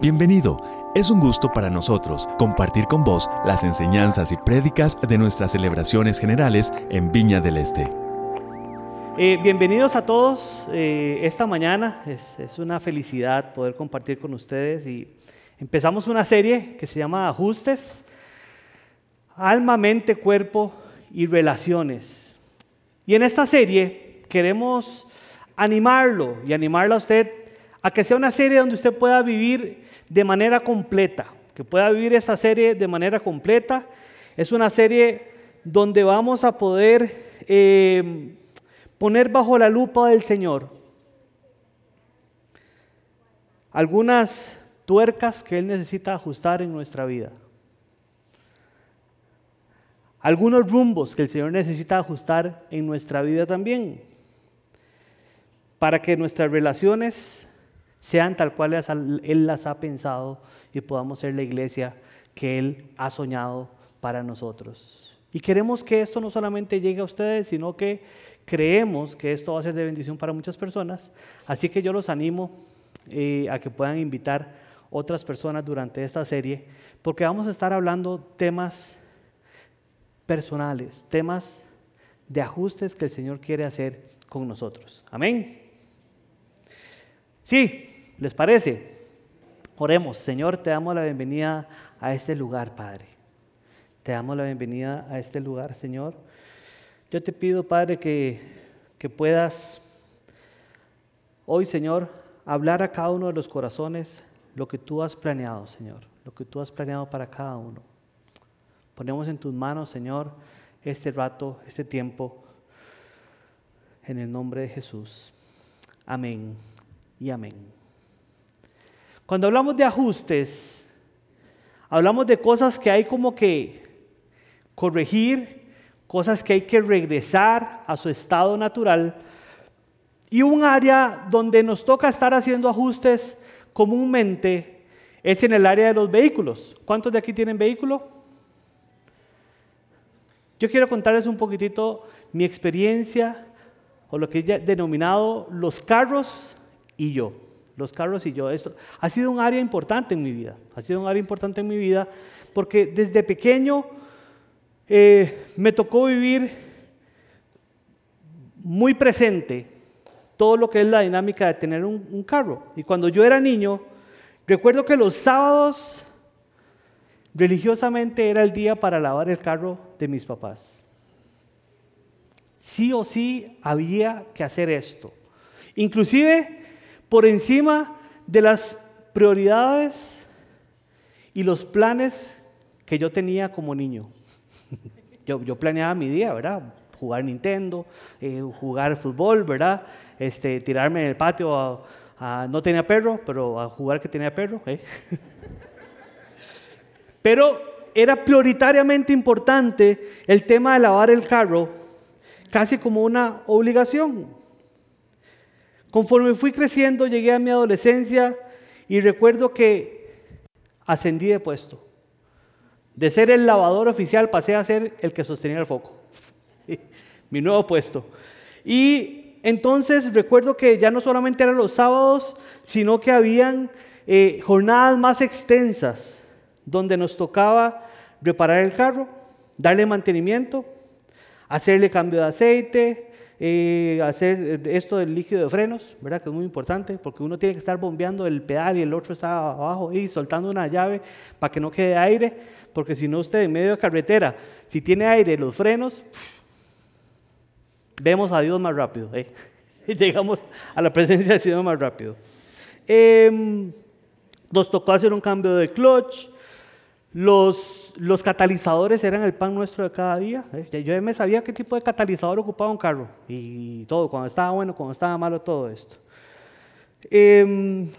Bienvenido. Es un gusto para nosotros compartir con vos las enseñanzas y prédicas de nuestras celebraciones generales en Viña del Este. Eh, bienvenidos a todos eh, esta mañana. Es, es una felicidad poder compartir con ustedes y empezamos una serie que se llama Ajustes, Alma, Mente, Cuerpo y Relaciones. Y en esta serie queremos animarlo y animarla a usted a que sea una serie donde usted pueda vivir de manera completa, que pueda vivir esta serie de manera completa. Es una serie donde vamos a poder eh, poner bajo la lupa del Señor algunas tuercas que Él necesita ajustar en nuestra vida. Algunos rumbos que el Señor necesita ajustar en nuestra vida también. Para que nuestras relaciones sean tal cual Él las ha pensado y podamos ser la iglesia que Él ha soñado para nosotros. Y queremos que esto no solamente llegue a ustedes, sino que creemos que esto va a ser de bendición para muchas personas. Así que yo los animo eh, a que puedan invitar otras personas durante esta serie, porque vamos a estar hablando temas personales, temas de ajustes que el Señor quiere hacer con nosotros. Amén. Sí, ¿Les parece? Oremos, Señor, te damos la bienvenida a este lugar, Padre. Te damos la bienvenida a este lugar, Señor. Yo te pido, Padre, que, que puedas hoy, Señor, hablar a cada uno de los corazones lo que tú has planeado, Señor, lo que tú has planeado para cada uno. Ponemos en tus manos, Señor, este rato, este tiempo, en el nombre de Jesús. Amén y amén. Cuando hablamos de ajustes, hablamos de cosas que hay como que corregir, cosas que hay que regresar a su estado natural y un área donde nos toca estar haciendo ajustes comúnmente es en el área de los vehículos. ¿Cuántos de aquí tienen vehículo? Yo quiero contarles un poquitito mi experiencia o lo que he denominado los carros y yo los carros y yo. Esto ha sido un área importante en mi vida. Ha sido un área importante en mi vida porque desde pequeño eh, me tocó vivir muy presente todo lo que es la dinámica de tener un, un carro. Y cuando yo era niño, recuerdo que los sábados religiosamente era el día para lavar el carro de mis papás. Sí o sí había que hacer esto. Inclusive por encima de las prioridades y los planes que yo tenía como niño. Yo, planeaba mi día, ¿verdad? Jugar Nintendo, eh, jugar fútbol, ¿verdad? Este, tirarme en el patio a, no tenía perro, pero a jugar que tenía perro. ¿eh? Pero era prioritariamente importante el tema de lavar el carro, casi como una obligación. Conforme fui creciendo, llegué a mi adolescencia y recuerdo que ascendí de puesto. De ser el lavador oficial pasé a ser el que sostenía el foco. mi nuevo puesto. Y entonces recuerdo que ya no solamente eran los sábados, sino que habían eh, jornadas más extensas donde nos tocaba reparar el carro, darle mantenimiento, hacerle cambio de aceite, eh, hacer esto del líquido de frenos, ¿verdad? Que es muy importante porque uno tiene que estar bombeando el pedal y el otro está abajo y soltando una llave para que no quede aire, porque si no usted en medio de carretera, si tiene aire los frenos, vemos a Dios más rápido, ¿eh? y llegamos a la presencia del Señor más rápido. Em, nos tocó hacer un cambio de clutch, los, catalizadores eran el pan nuestro de cada día. ¿eh? Yo me sabía qué tipo de catalizador ocupaba un carro y todo, cuando estaba bueno, cuando estaba malo, todo esto. Em,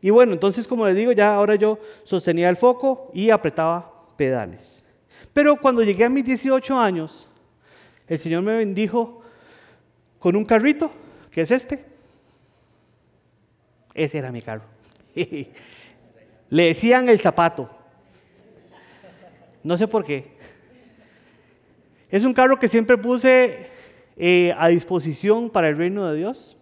y bueno, entonces como les digo, ya ahora yo sostenía el foco y apretaba pedales. Pero cuando llegué a mis 18 años, el Señor me bendijo con un carrito, que es este. Ese era mi carro. Le decían el zapato. No sé por qué. Es un carro que siempre puse eh, a disposición para el reino de Dios.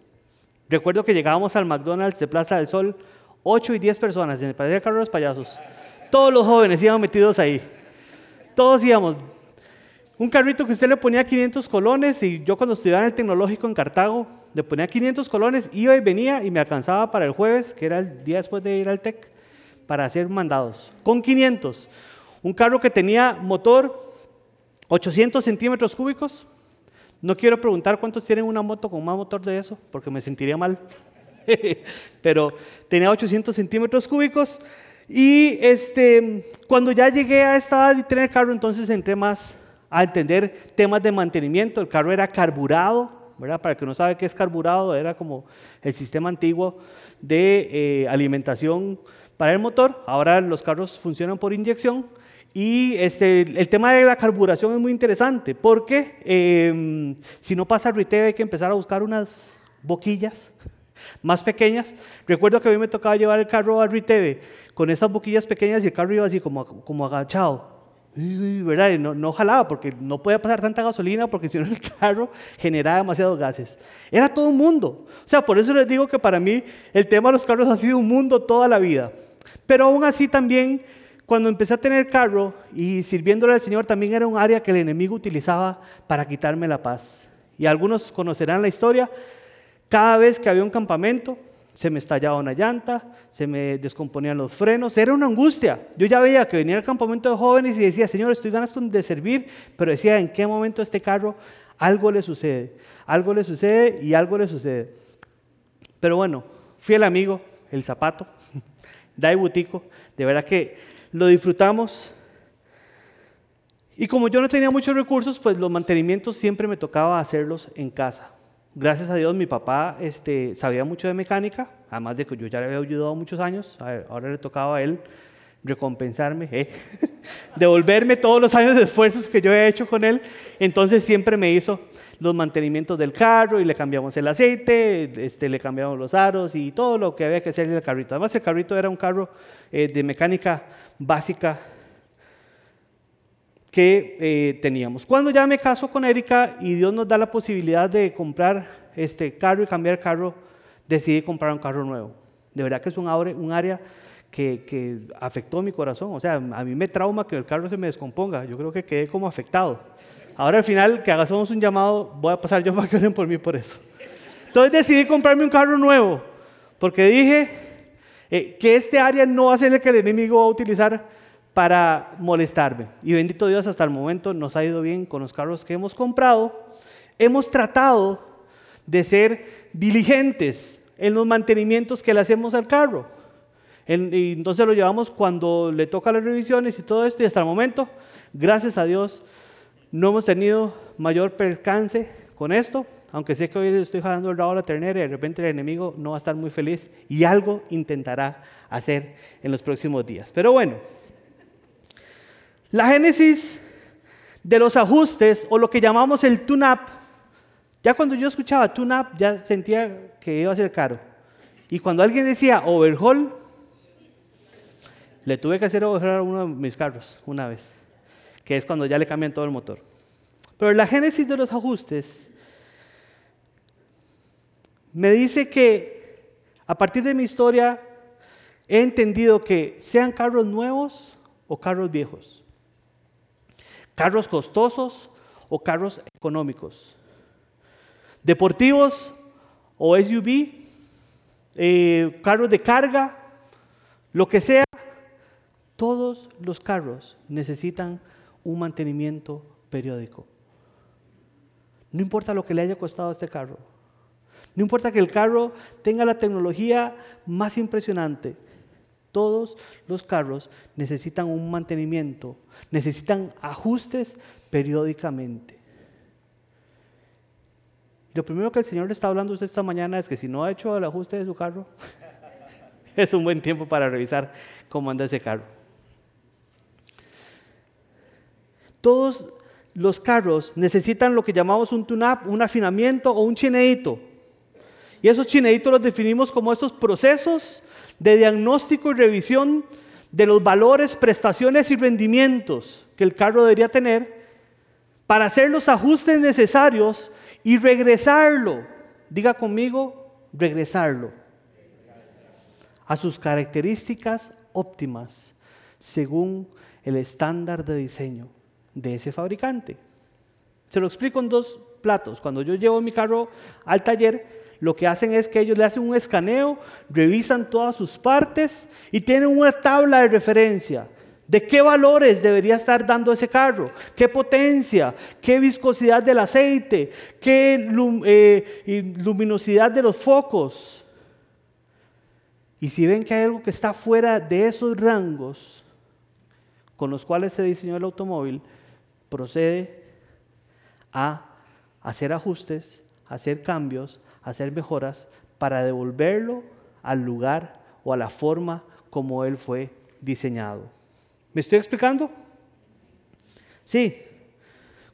Recuerdo que llegábamos al McDonald's de Plaza del Sol 8 y 10 personas, el parecía el carro de los payasos. Todos los jóvenes iban metidos ahí. Todos íbamos. Un carrito que usted le ponía 500 colones y yo cuando estudiaba en el tecnológico en Cartago, le ponía 500 colones, iba y venía y me alcanzaba para el jueves, que era el día después de ir al TEC, para hacer mandados. Con 500. Un carro que tenía motor 800 centímetros cúbicos. No quiero preguntar cuántos tienen una moto con más motor de eso, porque me sentiría mal. Pero tenía 800 centímetros cúbicos. Y este, cuando ya llegué a esta edad de tener carro, entonces entré más a entender temas de mantenimiento. El carro era carburado, ¿verdad? Para que no sabe qué es carburado, era como el sistema antiguo de eh, alimentación para el motor. Ahora los carros funcionan por inyección. Y este, el tema de la carburación es muy interesante porque em, si no pasa RITEV hay que empezar a buscar unas boquillas más pequeñas. Recuerdo que a mí me tocaba llevar el carro a RITEV con estas boquillas pequeñas y el carro iba así como, como agachado. ¿verdad? no, no, jalaba porque no podía pasar tanta gasolina porque si no el carro generaba demasiados gases. Era todo un mundo. O sea, por eso les digo que para mí el tema de los carros ha sido un mundo toda la vida. Pero aún así también, cuando empecé a tener carro y sirviéndole al Señor, también era un área que el enemigo utilizaba para quitarme la paz. Y algunos conocerán la historia. Cada vez que había un campamento, se me estallaba una llanta, se me descomponían los frenos, era una angustia. Yo ya veía que venía el campamento de jóvenes y decía, Señor, estoy ganas de servir, pero decía, ¿en qué momento este carro algo le sucede? Algo le sucede y algo le sucede. Pero bueno, fui el amigo, el zapato, Dai Butico, de verdad que lo disfrutamos. Y como yo no tenía muchos recursos, pues los mantenimientos siempre me tocaba hacerlos en casa gracias a Dios mi papá este, sabía mucho de mecánica, además de que yo ya le había ayudado muchos años, ahora le tocaba a él recompensarme, ¿eh? devolverme todos los años de esfuerzos que yo he hecho con él, entonces siempre me hizo los mantenimientos del carro y le cambiamos el aceite, este, le cambiamos los aros y todo lo que había que hacerle al carrito. Además el carrito era un carro eh, de mecánica básica que eh, teníamos. Cuando ya me caso con Erika y Dios nos da la posibilidad de comprar este carro y cambiar carro, decidí comprar un carro nuevo. De verdad que es un, un área que, que, afectó mi corazón. O sea, a mí me trauma que el carro se me descomponga. Yo creo que quedé como afectado. Ahora al final, que hagamos un llamado, voy a pasar yo para que oren por mí por eso. Entonces decidí comprarme un carro nuevo, porque dije eh, que este área no va a ser el que el enemigo va a utilizar para molestarme. Y bendito Dios, hasta el momento nos ha ido bien con los carros que hemos comprado. Hemos tratado de ser diligentes en los mantenimientos que le hacemos al carro. Y entonces lo llevamos cuando le toca las revisiones y todo esto. Y hasta el momento, gracias a Dios, no hemos tenido mayor percance con esto. Aunque sé que hoy estoy jalando el rabo a la ternera y de repente el enemigo no va a estar muy feliz y algo intentará hacer en los próximos días. Pero bueno, la génesis de los ajustes o lo que llamamos el tune-up, ya cuando yo escuchaba tune-up ya sentía que iba a ser caro. Y cuando alguien decía overhaul, le tuve que hacer a uno de mis carros una vez, que es cuando ya le cambian todo el motor. Pero la génesis de los ajustes me dice que a partir de mi historia he entendido que sean carros nuevos o carros viejos, carros costosos o carros económicos, deportivos o SUV, eh, carros de carga, lo que sea, todos los carros necesitan un mantenimiento periódico. No importa lo que le haya costado a este carro. No importa que el carro tenga la tecnología más impresionante. Todos los carros necesitan un mantenimiento, necesitan ajustes periódicamente. Lo primero que el Señor le está hablando a usted esta mañana es que si no ha hecho el ajuste de su carro, es un buen tiempo para revisar cómo anda ese carro. Todos los carros necesitan lo que llamamos un tune-up, un afinamiento o un chineito. Y esos chineitos los definimos como estos procesos de diagnóstico y revisión de los valores, prestaciones y rendimientos que el carro debería tener para hacer los ajustes necesarios y regresarlo. Diga conmigo, regresarlo a sus características óptimas según el estándar de diseño de ese fabricante. Se lo explico en dos platos. Cuando yo llevo mi carro al taller, lo que hacen es que ellos le hacen un escaneo, revisan todas sus partes y tienen una tabla de referencia. ¿De qué valores debería estar dando ese carro? ¿Qué potencia? ¿Qué viscosidad del aceite? ¿Qué eh, luminosidad de los focos? Y si ven que hay algo que está fuera de esos rangos con los cuales se diseñó el automóvil, procede a hacer ajustes, hacer cambios, hacer mejoras para devolverlo al lugar o a la forma como él fue diseñado. ¿Me estoy explicando? Sí.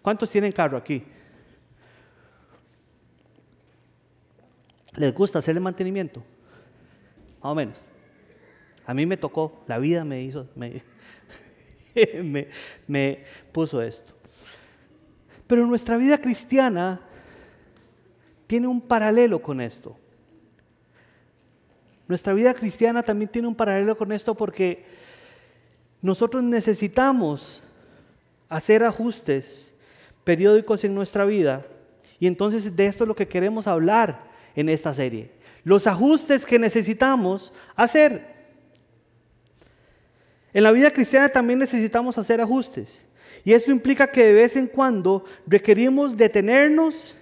¿Cuántos tienen carro aquí? ¿Les gusta hacerle mantenimiento? Más o menos. A mí me tocó, la vida me hizo, me puso esto. Pero nuestra vida cristiana tiene un paralelo con esto. Nuestra vida cristiana también tiene un paralelo con esto porque nosotros necesitamos hacer ajustes periódicos en nuestra vida y entonces de esto es lo que queremos hablar en esta serie. Los ajustes que necesitamos hacer. En la vida cristiana también necesitamos hacer ajustes. Y esto implica que de vez en cuando requerimos detenernos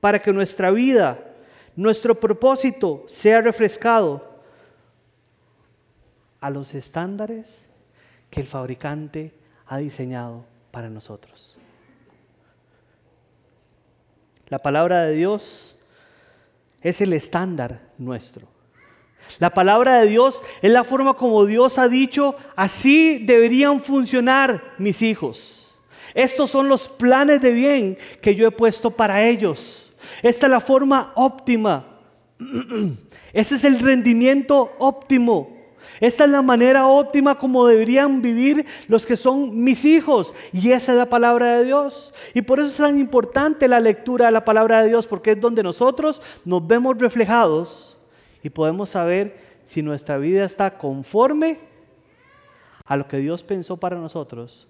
para que nuestra vida, nuestro propósito sea refrescado a los estándares que el fabricante ha diseñado para nosotros. La palabra de Dios es el estándar nuestro. La palabra de Dios es la forma como Dios ha dicho, así deberían funcionar mis hijos. Estos son los planes de bien que yo he puesto para ellos. Esta es la forma óptima. Ese es el rendimiento óptimo. Esta es la manera óptima como deberían vivir los que son mis hijos. Y esa es la palabra de Dios. Y por eso es tan importante la lectura de la palabra de Dios, porque es donde nosotros nos vemos reflejados y podemos saber si nuestra vida está conforme a lo que Dios pensó para nosotros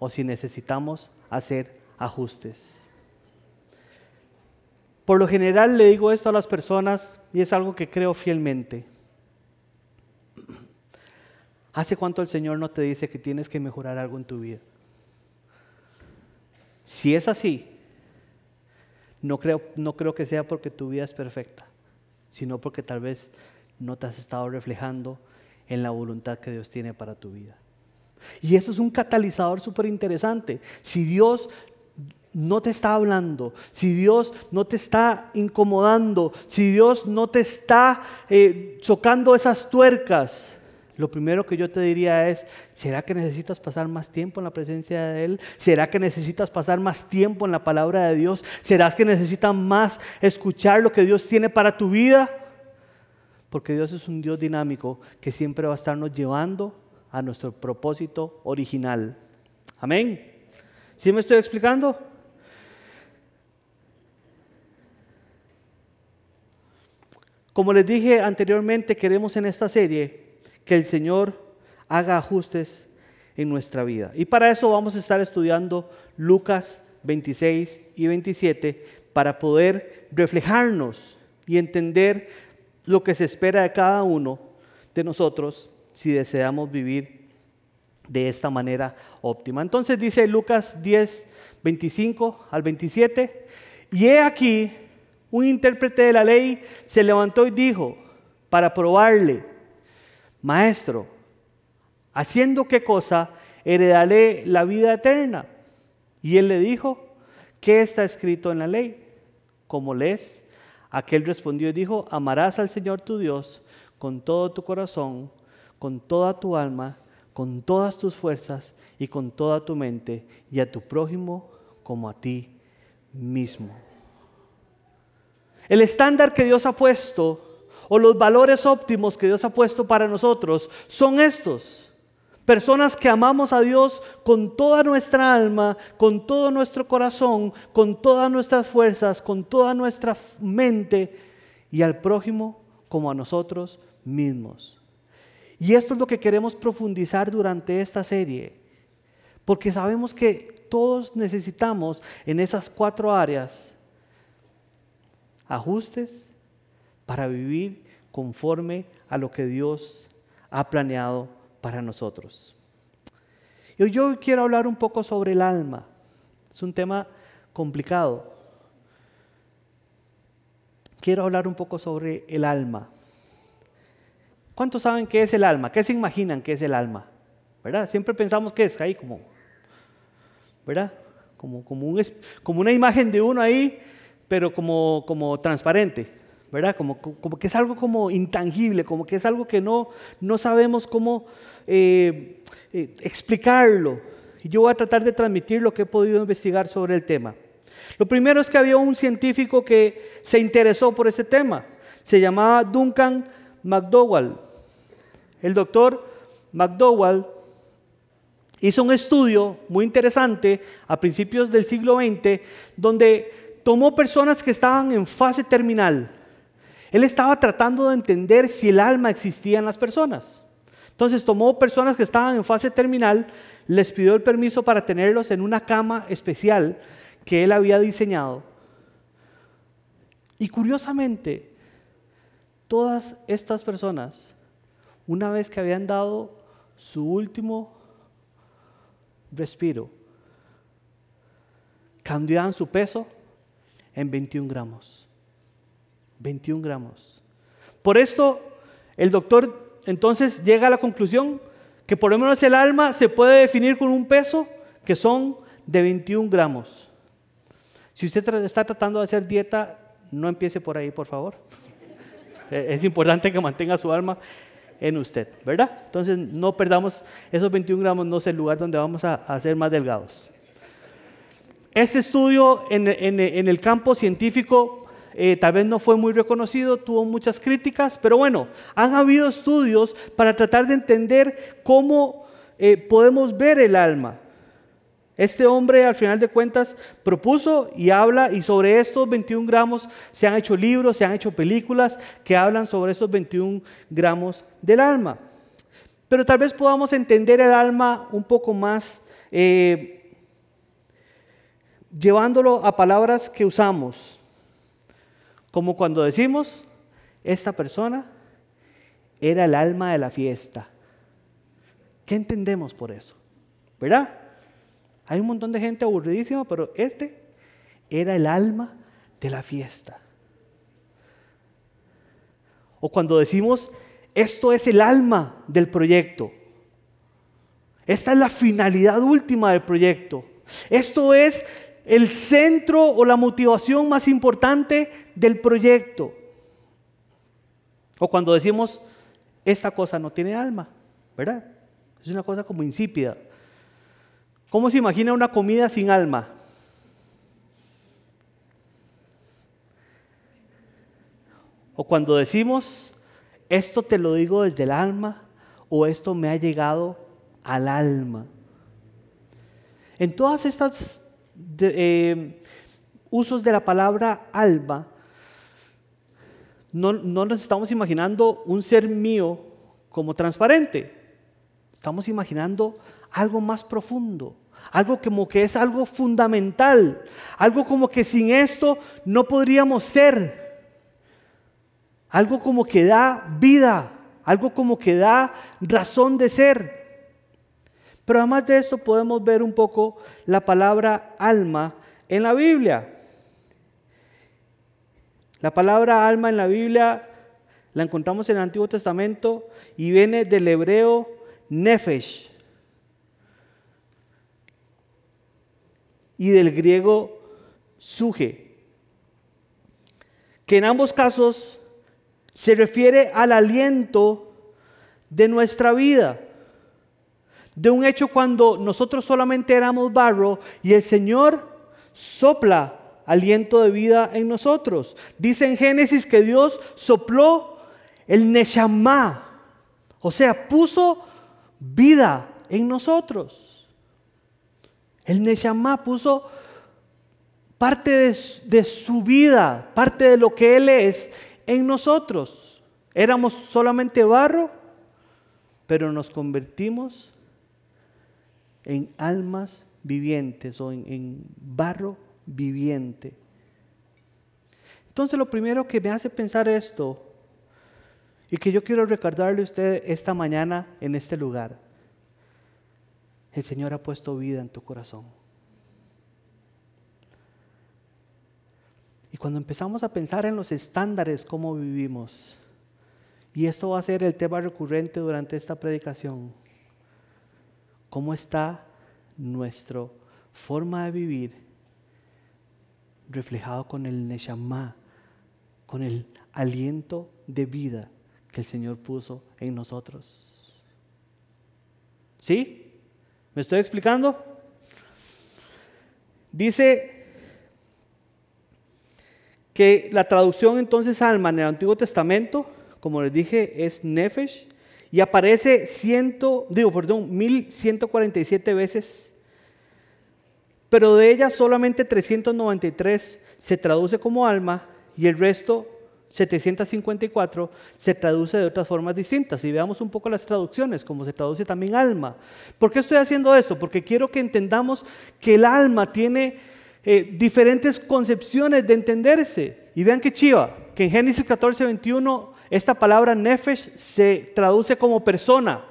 o si necesitamos hacer ajustes. Por lo general le digo esto a las personas y es algo que creo fielmente. ¿Hace cuánto el Señor no te dice que tienes que mejorar algo en tu vida? Si es así, no creo, no creo que sea porque tu vida es perfecta, sino porque tal vez no te has estado reflejando en la voluntad que Dios tiene para tu vida. Y eso es un catalizador súper interesante. Si Dios no te está hablando, si Dios no te está incomodando, si Dios no te está eh, chocando esas tuercas, lo primero que yo te diría es, ¿será que necesitas pasar más tiempo en la presencia de Él? ¿Será que necesitas pasar más tiempo en la palabra de Dios? ¿Será que necesitas más escuchar lo que Dios tiene para tu vida? Porque Dios es un Dios dinámico que siempre va a estarnos llevando a nuestro propósito original. Amén. ¿Sí me estoy explicando? Como les dije anteriormente, queremos en esta serie que el Señor haga ajustes en nuestra vida. Y para eso vamos a estar estudiando Lucas 26 y 27 para poder reflejarnos y entender lo que se espera de cada uno de nosotros si deseamos vivir de esta manera óptima. Entonces dice Lucas 10, 25 al 27, y he aquí, un intérprete de la ley se levantó y dijo, para probarle, Maestro, ¿haciendo qué cosa heredaré la vida eterna? Y él le dijo, ¿qué está escrito en la ley? Como lees, aquel respondió y dijo, amarás al Señor tu Dios con todo tu corazón, con toda tu alma, con todas tus fuerzas y con toda tu mente, y a tu prójimo como a ti mismo. El estándar que Dios ha puesto o los valores óptimos que Dios ha puesto para nosotros son estos. Personas que amamos a Dios con toda nuestra alma, con todo nuestro corazón, con todas nuestras fuerzas, con toda nuestra mente y al prójimo como a nosotros mismos. Y esto es lo que queremos profundizar durante esta serie, porque sabemos que todos necesitamos en esas cuatro áreas ajustes para vivir conforme a lo que Dios ha planeado para nosotros. Y yo quiero hablar un poco sobre el alma. Es un tema complicado. Quiero hablar un poco sobre el alma. ¿Cuántos saben qué es el alma? ¿Qué se imaginan que es el alma? ¿Verdad? Siempre pensamos que es ahí como, ¿verdad? Como, como, un, como una imagen de uno ahí, pero como, como transparente, ¿verdad? Como, que es algo como intangible, como que es algo que no, no sabemos cómo eh, eh, explicarlo. Y yo voy a tratar de transmitir lo que he podido investigar sobre el tema. Lo primero es que había un científico que se interesó por ese tema. Se llamaba Duncan McDowell. El doctor McDowell hizo un estudio muy interesante a principios del siglo XX donde tomó personas que estaban en fase terminal. Él estaba tratando de entender si el alma existía en las personas. Entonces tomó personas que estaban en fase terminal, les pidió el permiso para tenerlos en una cama especial que él había diseñado. Y curiosamente, todas estas personas, una vez que habían dado su último respiro, cambiaban su peso en 21 gramos. 21 gramos. Por esto, el doctor entonces llega a la conclusión que por lo menos el alma se puede definir con un peso que son de 21 gramos. Si usted está tratando de hacer dieta, no empiece por ahí, por favor. Eh, es importante que mantenga su alma en usted, ¿verdad? Entonces no perdamos esos 21 gramos, no es el lugar donde vamos a, a ser más delgados. Este estudio en, el campo científico eh, tal vez no fue muy reconocido, tuvo muchas críticas, pero bueno, han habido estudios para tratar de entender cómo eh, podemos ver el alma. Este hombre al final de cuentas propuso y habla y sobre estos 21 gramos se han hecho libros, se han hecho películas que hablan sobre estos 21 gramos del alma. Pero tal vez podamos entender el alma un poco más eh, llevándolo a palabras que usamos, como cuando decimos, esta persona era el alma de la fiesta. ¿Qué entendemos por eso? ¿Verdad? Hay un montón de gente aburridísima, pero este era el alma de la fiesta. O cuando decimos, esto es el alma del proyecto. Esta es la finalidad última del proyecto. Esto es el centro o la motivación más importante del proyecto. O cuando decimos, esta cosa no tiene alma, ¿verdad? Es una cosa como insípida. ¿Cómo se imagina una comida sin alma? O cuando decimos, esto te lo digo desde el alma o esto me ha llegado al alma. En todas estas eh, usos de la palabra alma, no, no nos estamos imaginando un ser mío como transparente. Estamos imaginando algo más profundo, algo como que es algo fundamental, algo como que sin esto no podríamos ser, algo como que da vida, algo como que da razón de ser. Pero además de esto podemos ver un poco la palabra alma en la Biblia. La palabra alma en la Biblia la encontramos en el Antiguo Testamento y viene del hebreo nefesh, y del griego suge, que en ambos casos se refiere al aliento de nuestra vida, de un hecho cuando nosotros solamente éramos barro y el Señor sopla aliento de vida en nosotros. Dice en Génesis que Dios sopló el Neshama, o sea, puso vida en nosotros. El Neshama puso parte de, su vida, parte de lo que Él es en nosotros. Éramos solamente barro, pero nos convertimos en almas vivientes o en, barro viviente. Entonces lo primero que me hace pensar esto y que yo quiero recordarle a usted esta mañana en este lugar, el Señor ha puesto vida en tu corazón. Y cuando empezamos a pensar en los estándares, cómo vivimos, y esto va a ser el tema recurrente durante esta predicación, cómo está nuestra forma de vivir reflejado con el Neshama, con el aliento de vida que el Señor puso en nosotros. ¿Sí? ¿Me estoy explicando? Dice que la traducción entonces alma en el Antiguo Testamento, como les dije, es nefesh, y aparece ciento, digo, perdón, 1147 veces, pero de ellas solamente 393 se traduce como alma y el resto 754 se traduce de otras formas distintas. Y veamos un poco las traducciones, como se traduce también alma. ¿Por qué estoy haciendo esto? Porque quiero que entendamos que el alma tiene eh, diferentes concepciones de entenderse. Y vean qué chiva, que en Génesis 14, 21, esta palabra nefesh se traduce como persona.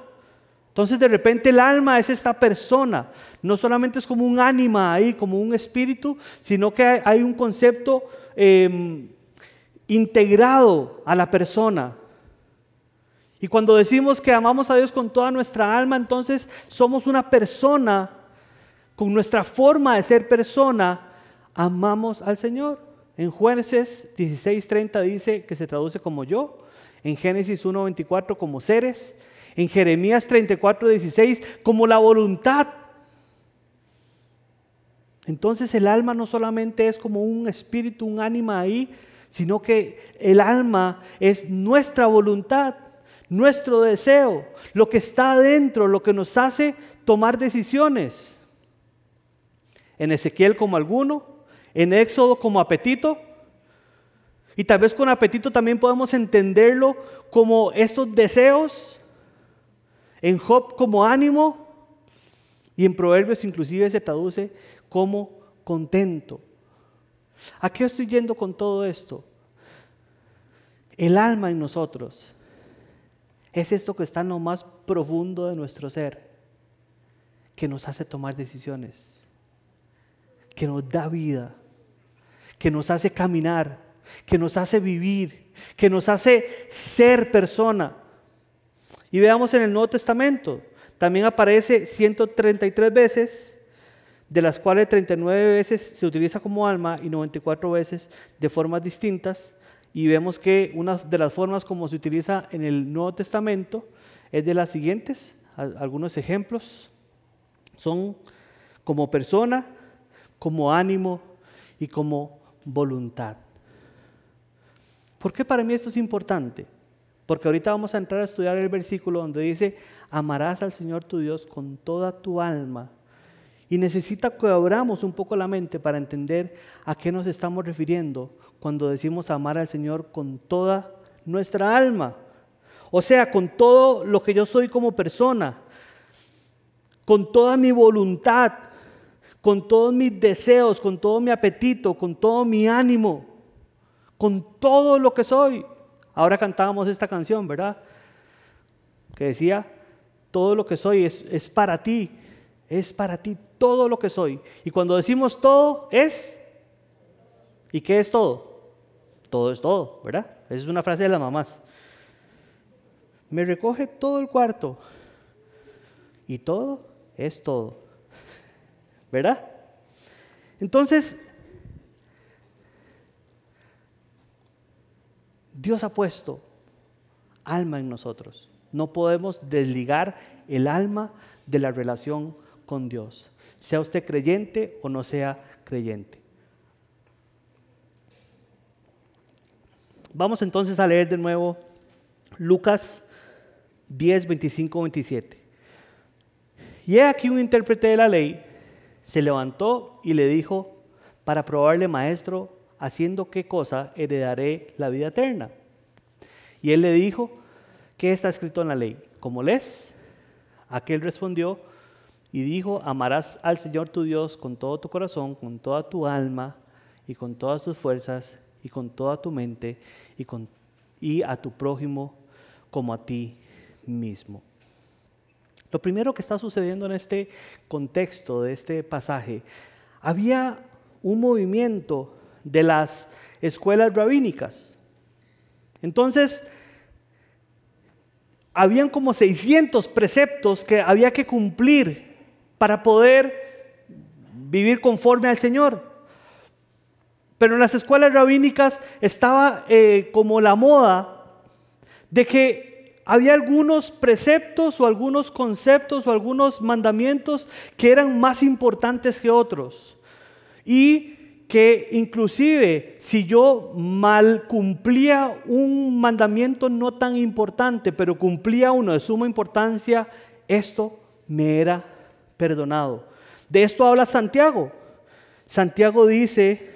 Entonces de repente el alma es esta persona. No solamente es como un ánima ahí, como un espíritu, sino que hay, un concepto em, integrado a la persona. Y cuando decimos que amamos a Dios con toda nuestra alma, entonces somos una persona con nuestra forma de ser persona amamos al Señor. En Jueces 16:30 dice que se traduce como yo, en Génesis 1:24 como seres, en Jeremías 34:16 como la voluntad. Entonces el alma no solamente es como un espíritu, un ánima ahí, sino que el alma es nuestra voluntad, nuestro deseo, lo que está adentro, lo que nos hace tomar decisiones. En Ezequiel como alguno, en Éxodo como apetito. Y tal vez con apetito también podemos entenderlo como estos deseos. En Job como ánimo. Y en Proverbios inclusive se traduce como contento. ¿A qué estoy yendo con todo esto? El alma en nosotros es esto que está en lo más profundo de nuestro ser, que nos hace tomar decisiones, que nos da vida, que nos hace caminar, que nos hace vivir, que nos hace ser persona. Y veamos en el Nuevo Testamento, también aparece 133 veces, de las cuales 39 veces se utiliza como alma y 94 veces de formas distintas. Y vemos que una de las formas como se utiliza en el Nuevo Testamento es de las siguientes, algunos ejemplos. Son como persona, como ánimo y como voluntad. ¿Por qué para mí esto es importante? Porque ahorita vamos a entrar a estudiar el versículo donde dice, amarás al Señor tu Dios con toda tu alma. Y necesita que abramos un poco la mente para entender a qué nos estamos refiriendo cuando decimos amar al Señor con toda nuestra alma. O sea, con todo lo que yo soy como persona, con toda mi voluntad, con todos mis deseos, con todo mi apetito, con todo mi ánimo, con todo lo que soy. Ahora cantábamos esta canción, ¿verdad? Que decía, todo lo que soy es, es para ti, es para ti todo lo que soy. Y cuando decimos todo, es, ¿y qué es todo? Todo es todo, ¿verdad? Esa es una frase de las mamás. Me recoge todo el cuarto y todo es todo. ¿verdad? Entonces, Dios ha puesto alma en nosotros. No podemos desligar el alma de la relación con Dios, sea usted creyente o no sea creyente. Vamos entonces a leer de nuevo Lucas 10, 25, 27. Y he aquí un intérprete de la ley se levantó y le dijo, para probarle, maestro, haciendo qué cosa heredaré la vida eterna. Y él le dijo, ¿qué está escrito en la ley? ¿Cómo lees? Aquel respondió y dijo, amarás al Señor tu Dios con todo tu corazón, con toda tu alma y con todas tus fuerzas y con toda tu mente y, con, y a tu prójimo como a ti mismo. Lo primero que está sucediendo en este contexto de este pasaje, había un movimiento de las escuelas rabínicas. Entonces, habían como 600 preceptos que había que cumplir para poder vivir conforme al Señor. Pero en las escuelas rabínicas estaba eh, como la moda de que había algunos preceptos o algunos conceptos o algunos mandamientos que eran más importantes que otros. Y que inclusive si yo mal cumplía un mandamiento no tan importante, pero cumplía uno de suma importancia, esto me era perdonado. De esto habla Santiago. Santiago dice,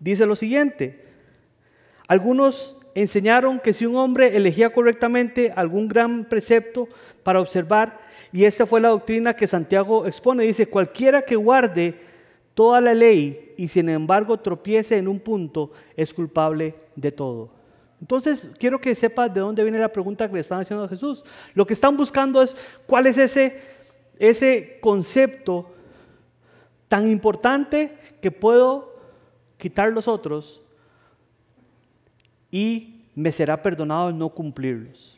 dice lo siguiente, algunos enseñaron que si un hombre elegía correctamente algún gran precepto para observar, y esta fue la doctrina que Santiago expone, dice, cualquiera que guarde toda la ley y sin embargo tropiece en un punto, es culpable de todo. Entonces, quiero que sepas de dónde viene la pregunta que le están haciendo a Jesús. Lo que están buscando es cuál es ese, ese concepto tan importante que puedo quitar los otros y me será perdonado no cumplirlos.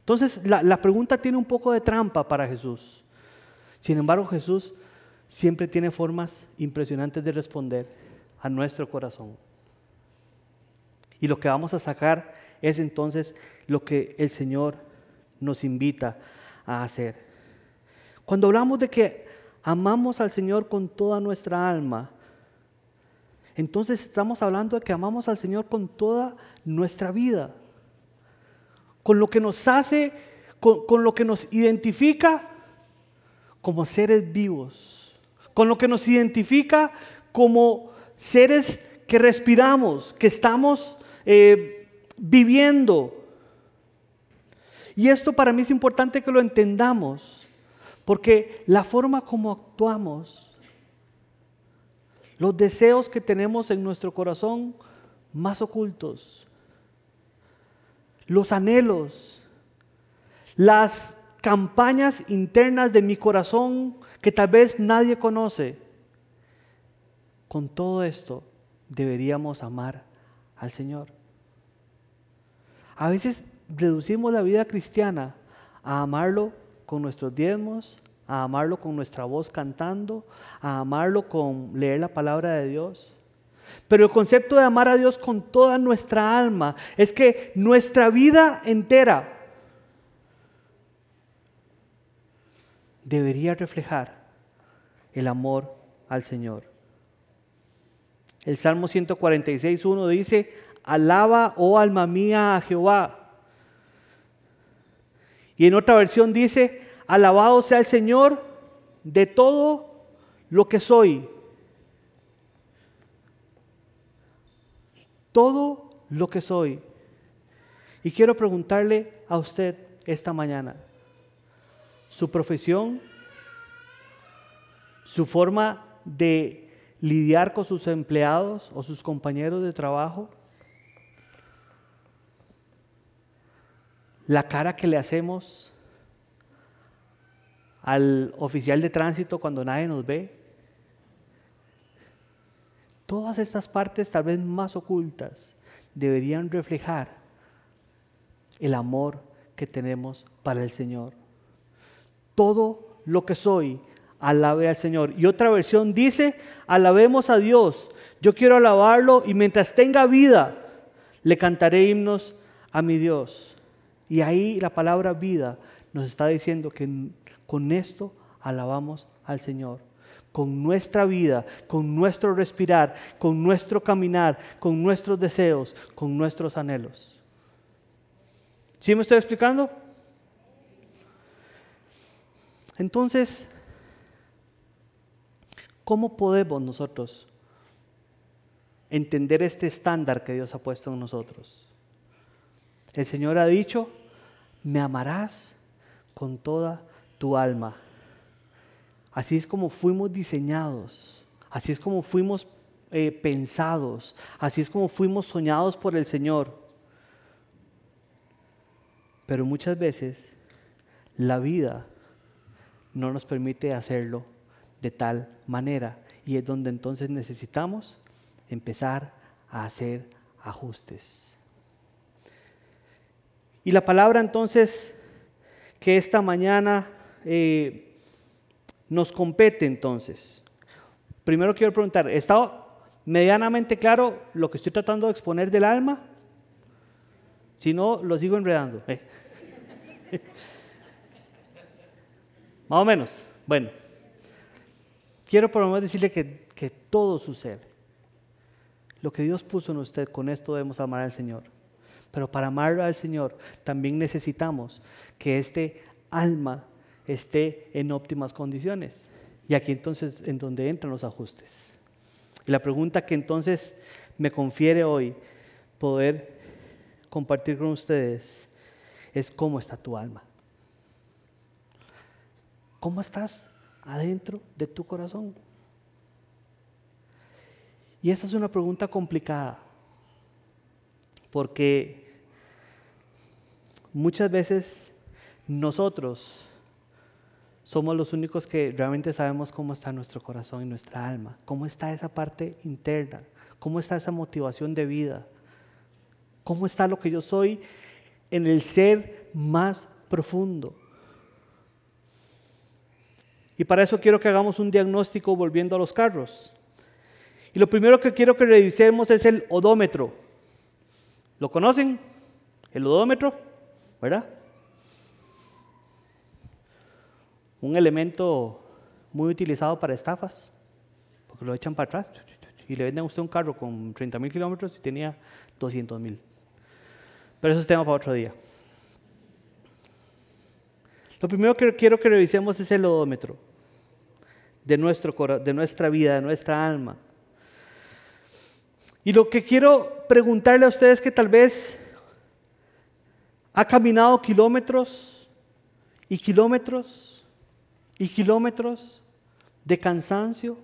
Entonces, la, la pregunta tiene un poco de trampa para Jesús. Sin embargo, Jesús siempre tiene formas impresionantes de responder a nuestro corazón. Y lo que vamos a sacar es entonces lo que el Señor nos invita a hacer. Cuando hablamos de que amamos al Señor con toda nuestra alma, entonces estamos hablando de que amamos al Señor con toda nuestra vida, con lo que nos hace, con, con lo que nos identifica como seres vivos con lo que nos identifica como seres que respiramos, que estamos eh, viviendo. Y esto para mí es importante que lo entendamos, porque la forma como actuamos, los deseos que tenemos en nuestro corazón más ocultos, los anhelos, las campañas internas de mi corazón que tal vez nadie conoce. Con todo esto deberíamos amar al Señor. A veces reducimos la vida cristiana a amarlo con nuestros diezmos, a amarlo con nuestra voz cantando, a amarlo con leer la palabra de Dios. Pero el concepto de amar a Dios con toda nuestra alma es que nuestra vida entera debería reflejar el amor al Señor. El Salmo 146, 1 dice, alaba, oh alma mía, a Jehová. Y en otra versión dice, alabado sea el Señor de todo lo que soy. Todo lo que soy. Y quiero preguntarle a usted esta mañana, su profesión, su forma de lidiar con sus empleados o sus compañeros de trabajo, la cara que le hacemos al oficial de tránsito cuando nadie nos ve. Todas estas partes, tal vez más ocultas, deberían reflejar el amor que tenemos para el Señor todo lo que soy, alabe al Señor. Y otra versión dice, alabemos a Dios. Yo quiero alabarlo y mientras tenga vida, le cantaré himnos a mi Dios. Y ahí la palabra vida nos está diciendo que con esto alabamos al Señor. Con nuestra vida, con nuestro respirar, con nuestro caminar, con nuestros deseos, con nuestros anhelos. ¿Sí me estoy explicando? Entonces, ¿cómo podemos nosotros entender este estándar que Dios ha puesto en nosotros? El Señor ha dicho, me amarás con toda tu alma. Así es como fuimos diseñados, así es como fuimos eh, pensados, así es como fuimos soñados por el Señor. Pero muchas veces la vida no nos permite hacerlo de tal manera y es donde entonces necesitamos empezar a hacer ajustes. Y la palabra entonces que esta mañana eh, nos compete entonces. Primero quiero preguntar, ¿está medianamente claro lo que estoy tratando de exponer del alma? Si no, lo sigo enredando. Eh. Más o menos. Bueno, quiero por lo menos decirle que, que todo sucede. Lo que Dios puso en usted, con esto debemos amar al Señor. Pero para amar al Señor también necesitamos que este alma esté en óptimas condiciones. Y aquí entonces en donde entran los ajustes. Y la pregunta que entonces me confiere hoy poder compartir con ustedes es cómo está tu alma. ¿Cómo estás adentro de tu corazón? Y esta es una pregunta complicada, porque muchas veces nosotros somos los únicos que realmente sabemos cómo está nuestro corazón y nuestra alma, cómo está esa parte interna, cómo está esa motivación de vida, cómo está lo que yo soy en el ser más profundo. Y para eso quiero que hagamos un diagnóstico volviendo a los carros. Y lo primero que quiero que revisemos es el odómetro. ¿Lo conocen? El odómetro, ¿verdad? Un elemento muy utilizado para estafas, porque lo echan para atrás y le venden a usted un carro con 30 mil kilómetros y tenía 200 mil. Pero eso es tema para otro día. Lo primero que quiero que revisemos es el odómetro de, nuestro, de nuestra vida, de nuestra alma. Y lo que quiero preguntarle a ustedes es que tal vez ha caminado kilómetros y kilómetros y kilómetros de cansancio,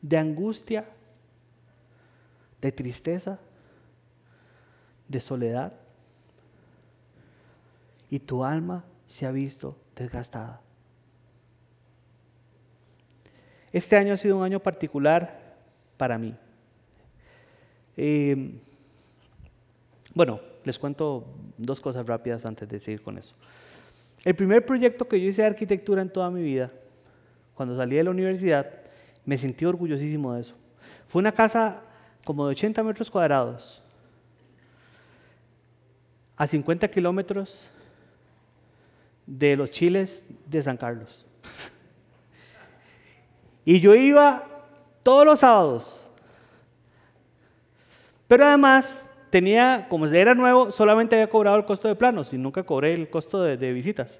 de angustia, de tristeza, de soledad y tu alma se ha visto desgastada. Este año ha sido un año particular para mí. Eh, bueno, les cuento dos cosas rápidas antes de seguir con eso. El primer proyecto que yo hice de arquitectura en toda mi vida, cuando salí de la universidad, me sentí orgullosísimo de eso. Fue una casa como de 80 metros cuadrados, a 50 kilómetros de los chiles de San Carlos. y yo iba todos los sábados. Pero además tenía, como era nuevo, solamente había cobrado el costo de planos y nunca cobré el costo de, de visitas.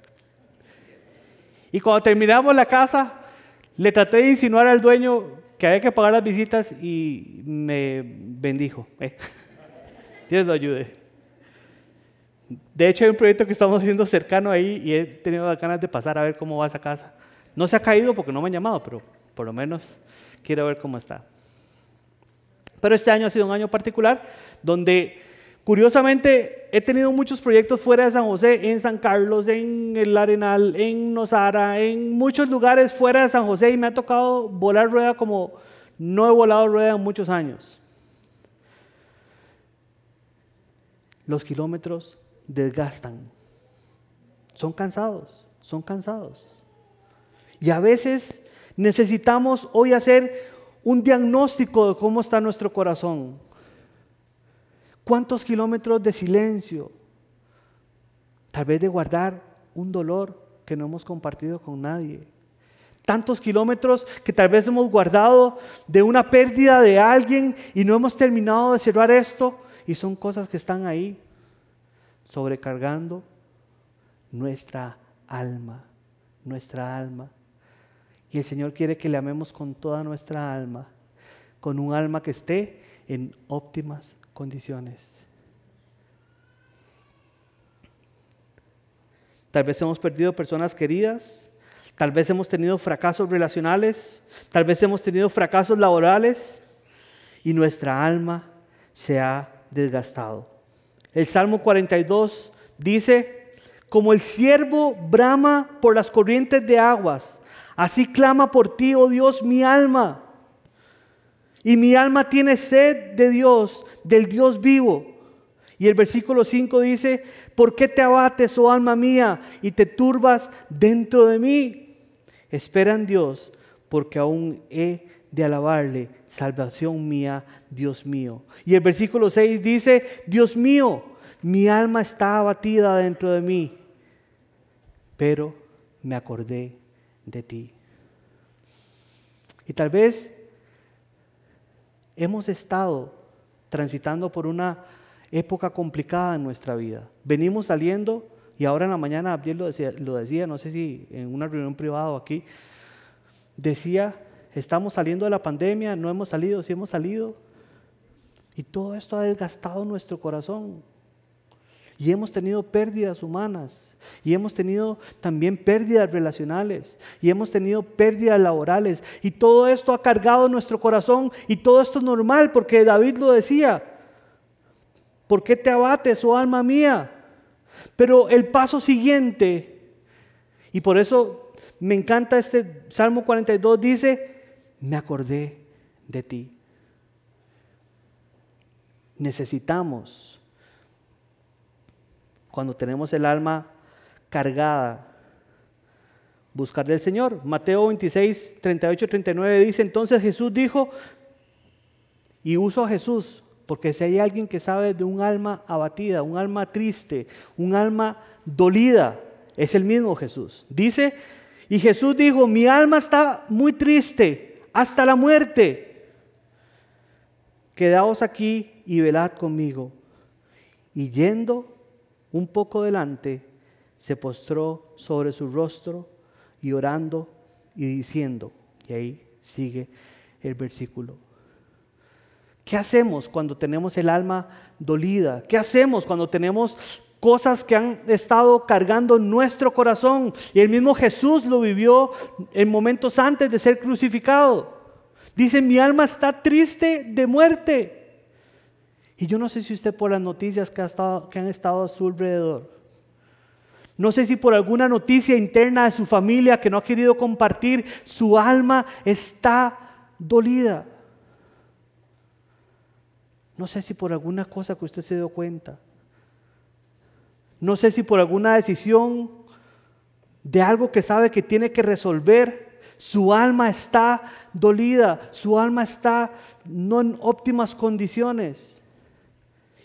Y cuando terminamos la casa, le traté de insinuar al dueño que había que pagar las visitas y me bendijo. Eh. Dios lo ayude. De hecho, hay un proyecto que estamos haciendo cercano ahí y he tenido ganas de pasar a ver cómo va esa casa. No se ha caído porque no me han llamado, pero por lo menos quiero ver cómo está. Pero este año ha sido un año particular donde, curiosamente, he tenido muchos proyectos fuera de San José, en San Carlos, en el Arenal, en Nosara, en muchos lugares fuera de San José y me ha tocado volar rueda como no he volado rueda en muchos años. Los kilómetros desgastan. Son cansados, son cansados. Y a veces necesitamos hoy hacer un diagnóstico de cómo está nuestro corazón. ¿Cuántos kilómetros de silencio? Tal vez de guardar un dolor que no hemos compartido con nadie. Tantos kilómetros que tal vez hemos guardado de una pérdida de alguien y no hemos terminado de cerrar esto y son cosas que están ahí sobrecargando nuestra alma, nuestra alma. Y el Señor quiere que le amemos con toda nuestra alma, con un alma que esté en óptimas condiciones. Tal vez hemos perdido personas queridas, tal vez hemos tenido fracasos relacionales, tal vez hemos tenido fracasos laborales y nuestra alma se ha desgastado. El Salmo 42 dice, como el siervo brama por las corrientes de aguas, así clama por ti, oh Dios, mi alma. Y mi alma tiene sed de Dios, del Dios vivo. Y el versículo 5 dice, ¿por qué te abates, oh alma mía, y te turbas dentro de mí? Espera en Dios, porque aún he de alabarle, salvación mía, Dios mío. Y el versículo 6 dice, Dios mío, mi alma está abatida dentro de mí, pero me acordé de ti. Y tal vez hemos estado transitando por una época complicada en nuestra vida. Venimos saliendo y ahora en la mañana Abdiel lo decía, lo decía, no sé si en una reunión privada o aquí, decía, estamos saliendo de la pandemia, no hemos salido, sí hemos salido. Y todo esto ha desgastado nuestro corazón. Y hemos tenido pérdidas humanas. Y hemos tenido también pérdidas relacionales. Y hemos tenido pérdidas laborales. Y todo esto ha cargado nuestro corazón. Y todo esto es normal porque David lo decía. ¿Por qué te abates, oh alma mía? Pero el paso siguiente, y por eso me encanta este Salmo 42, dice, me acordé de ti. Necesitamos cuando tenemos el alma cargada, buscar del Señor. Mateo 26, 38, 39 dice, entonces Jesús dijo, y uso a Jesús, porque si hay alguien que sabe de un alma abatida, un alma triste, un alma dolida, es el mismo Jesús. Dice, y Jesús dijo, mi alma está muy triste hasta la muerte. Quedaos aquí y velad conmigo. Y yendo un poco delante, se postró sobre su rostro y orando y diciendo, y ahí sigue el versículo. ¿Qué hacemos cuando tenemos el alma dolida? ¿Qué hacemos cuando tenemos cosas que han estado cargando nuestro corazón? Y el mismo Jesús lo vivió en momentos antes de ser crucificado. Dice, mi alma está triste de muerte. Y yo no sé si usted por las noticias que, que han estado a su alrededor, no sé si por alguna noticia interna de su familia que no ha querido compartir, su alma está dolida. No sé si por alguna cosa que usted se dio cuenta. No sé si por alguna decisión de algo que sabe que tiene que resolver, su alma está dolida, su alma está no en óptimas condiciones.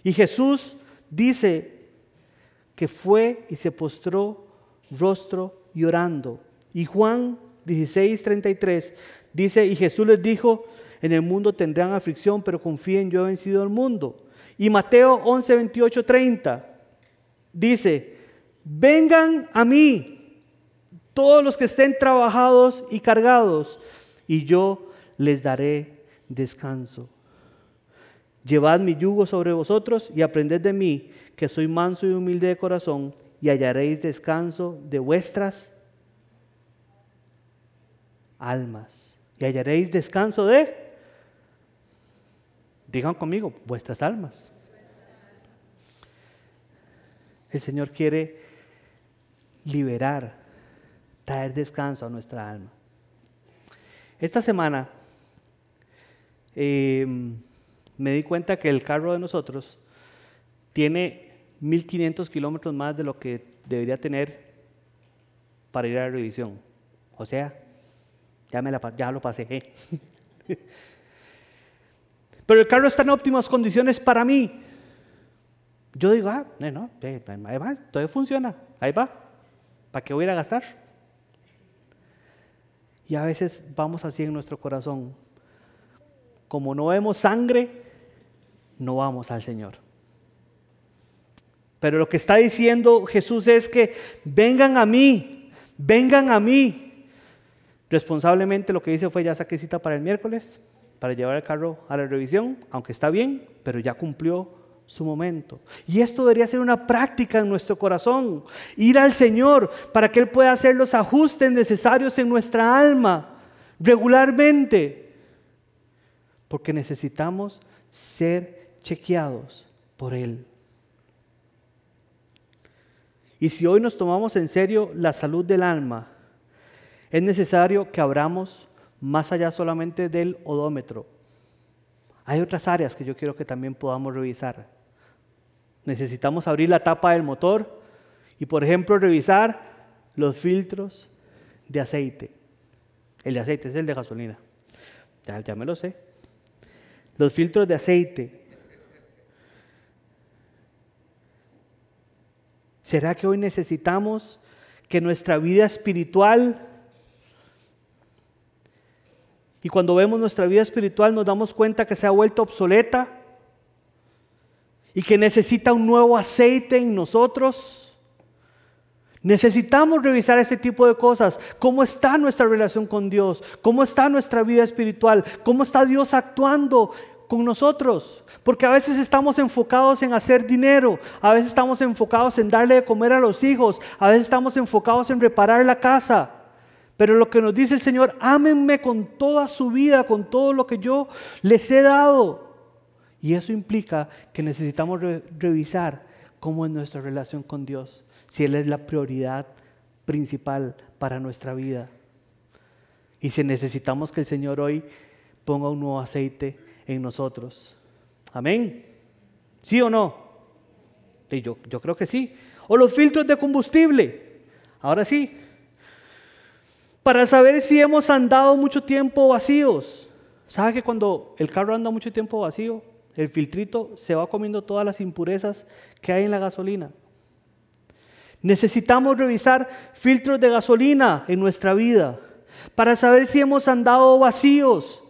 Y Jesús dice que fue y se postró rostro llorando. Y Juan 16, 33 dice, y Jesús les dijo, en el mundo tendrán aflicción, pero confíen, yo he vencido al mundo. Y Mateo 11, 28, 30 dice, vengan a mí todos los que estén trabajados y cargados, y yo les daré descanso. Llevad mi yugo sobre vosotros y aprended de mí, que soy manso y humilde de corazón, y hallaréis descanso de vuestras almas. Y hallaréis descanso de, digan conmigo, vuestras almas. El Señor quiere liberar, traer descanso a nuestra alma. Esta semana, eh, me di cuenta que el carro de nosotros tiene 1500 kilómetros más de lo que debería tener para ir a la revisión. O sea, ya, me la, ya lo pasé. Pero el carro está en óptimas condiciones para mí. Yo digo, ah, no, ahí va, todavía funciona, ahí va. ¿Para qué voy a ir a gastar? Y a veces vamos así en nuestro corazón. Como no vemos sangre, no vamos al Señor. Pero lo que está diciendo Jesús es que vengan a mí, vengan a mí. Responsablemente lo que dice fue ya saqué cita para el miércoles, para llevar el carro a la revisión, aunque está bien, pero ya cumplió su momento. Y esto debería ser una práctica en nuestro corazón. Ir al Señor para que Él pueda hacer los ajustes necesarios en nuestra alma regularmente. Porque necesitamos ser chequeados por Él. Y si hoy nos tomamos en serio la salud del alma, es necesario que abramos más allá solamente del odómetro. Hay otras áreas que yo quiero que también podamos revisar. Necesitamos abrir la tapa del motor y, por ejemplo, revisar los filtros de aceite. El de aceite es el de gasolina. Ya, ya me lo sé. Los filtros de aceite. ¿Será que hoy necesitamos que nuestra vida espiritual y cuando vemos nuestra vida espiritual nos damos cuenta que se ha vuelto obsoleta y que necesita un nuevo aceite en nosotros. Necesitamos revisar este tipo de cosas. ¿Cómo está nuestra relación con Dios? ¿Cómo está nuestra vida espiritual? ¿Cómo está Dios actuando con nosotros? Porque a veces estamos enfocados en hacer dinero, a veces estamos enfocados en darle de comer a los hijos, a veces estamos enfocados en reparar la casa. Pero lo que nos dice el Señor, ámenme con toda su vida, con todo lo que yo les he dado. Y eso implica que necesitamos revisar cómo es nuestra relación con Dios, si Él es la prioridad principal para nuestra vida. Y si necesitamos que el Señor hoy ponga un nuevo aceite en nosotros. Amén. ¿Sí o no? yo, creo que sí. O los filtros de combustible. Ahora sí, para saber si hemos andado mucho tiempo vacíos. ¿Sabe que cuando el carro anda mucho tiempo vacío, el filtrito se va comiendo todas las impurezas que hay en la gasolina? Necesitamos revisar filtros de gasolina en nuestra vida para saber si hemos andado vacíos,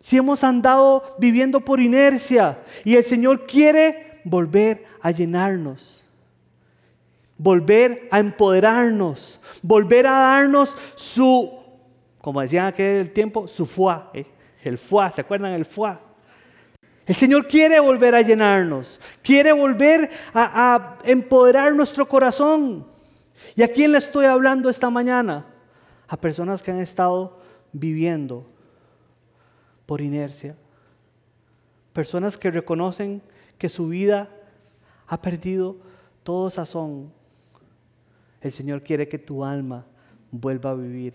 si hemos andado viviendo por inercia y el Señor quiere volver a llenarnos volver a empoderarnos, volver a darnos su, como decían aquel tiempo, su fuá, ¿eh? el fuá, ¿se acuerdan el fuá? El Señor quiere volver a llenarnos, quiere volver a, empoderar nuestro corazón. ¿Y a quién le estoy hablando esta mañana? A personas que han estado viviendo por inercia. Personas que reconocen que su vida ha perdido todo sazón, el Señor quiere que tu alma vuelva a vivir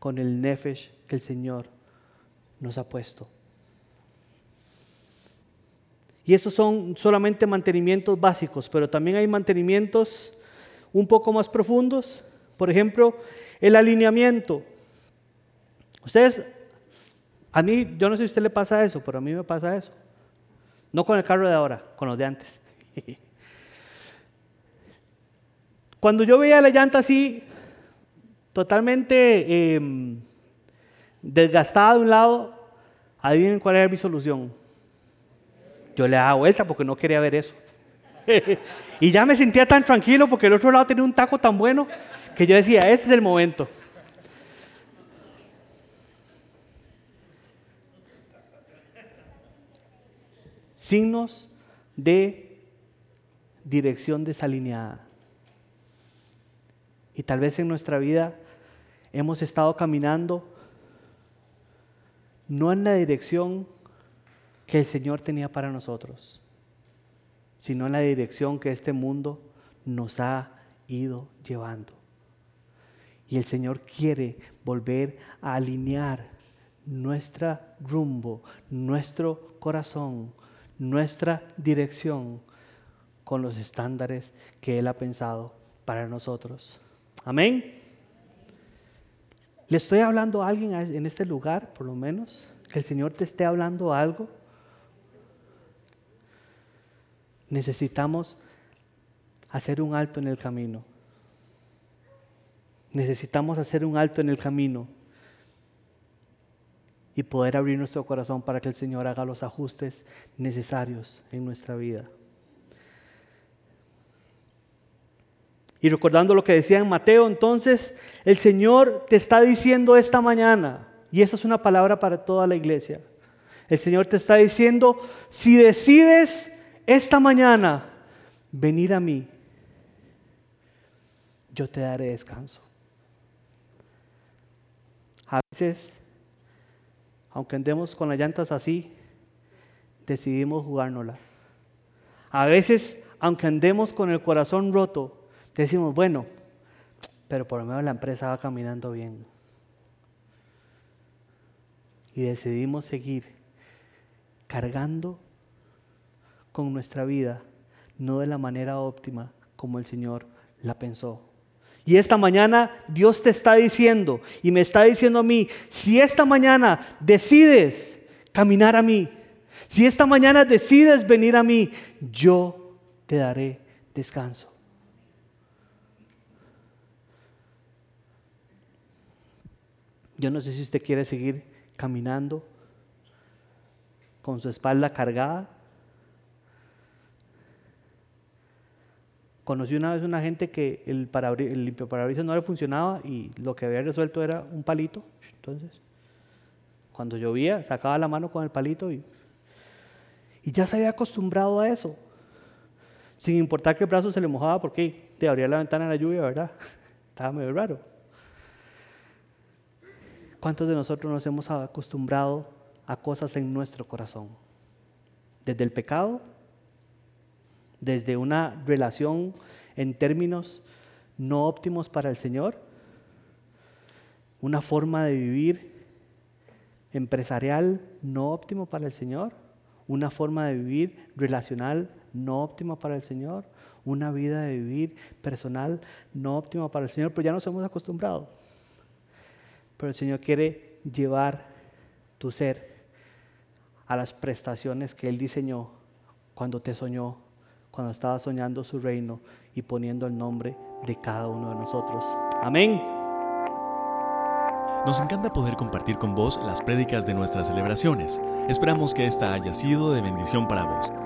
con el nefesh que el Señor nos ha puesto. Y estos son solamente mantenimientos básicos, pero también hay mantenimientos un poco más profundos. Por ejemplo, el alineamiento. Ustedes, a mí, yo no sé si a usted le pasa eso, pero a mí me pasa eso. No con el carro de ahora, con los de antes. Cuando yo veía la llanta así, totalmente em, desgastada de un lado, adivinen cuál era mi solución. Yo le daba vuelta porque no quería ver eso. y ya me sentía tan tranquilo porque el otro lado tenía un taco tan bueno que yo decía, este es el momento. Signos de dirección desalineada. Y tal vez en nuestra vida hemos estado caminando no en la dirección que el Señor tenía para nosotros, sino en la dirección que este mundo nos ha ido llevando. Y el Señor quiere volver a alinear nuestro rumbo, nuestro corazón, nuestra dirección con los estándares que Él ha pensado para nosotros. Amén. ¿Le estoy hablando a alguien en este lugar, por lo menos? ¿Que el Señor te esté hablando algo? Necesitamos hacer un alto en el camino. Necesitamos hacer un alto en el camino y poder abrir nuestro corazón para que el Señor haga los ajustes necesarios en nuestra vida. Y recordando lo que decía en Mateo, entonces el Señor te está diciendo esta mañana, y esta es una palabra para toda la iglesia, el Señor te está diciendo, si decides esta mañana venir a mí, yo te daré descanso. A veces, aunque andemos con las llantas así, decidimos jugárnosla. A veces, aunque andemos con el corazón roto, decimos, bueno, pero por lo menos la empresa va caminando bien. Y decidimos seguir cargando con nuestra vida, no de la manera óptima como el Señor la pensó. Y esta mañana Dios te está diciendo y me está diciendo a mí, si esta mañana decides caminar a mí, si esta mañana decides venir a mí, yo te daré descanso. Yo no sé si usted quiere seguir caminando con su espalda cargada. Conocí una vez una gente que el, el limpio parabrisas no le funcionaba y lo que había resuelto era un palito. Entonces, cuando llovía, sacaba la mano con el palito y, y ya se había acostumbrado a eso. Sin importar que el brazo se le mojaba porque te abría la ventana en la lluvia, ¿verdad? Estaba medio raro. ¿Cuántos de nosotros nos hemos acostumbrado a cosas en nuestro corazón? Desde el pecado, desde una relación en términos no óptimos para el Señor, una forma de vivir empresarial no óptimo para el Señor, una forma de vivir relacional no óptima para el Señor, una vida de vivir personal no óptima para el Señor, pero ya nos hemos acostumbrado. Pero el Señor quiere llevar tu ser a las prestaciones que Él diseñó cuando te soñó, cuando estaba soñando su reino y poniendo el nombre de cada uno de nosotros. Amén. Nos encanta poder compartir con vos las prédicas de nuestras celebraciones. Esperamos que esta haya sido de bendición para vos.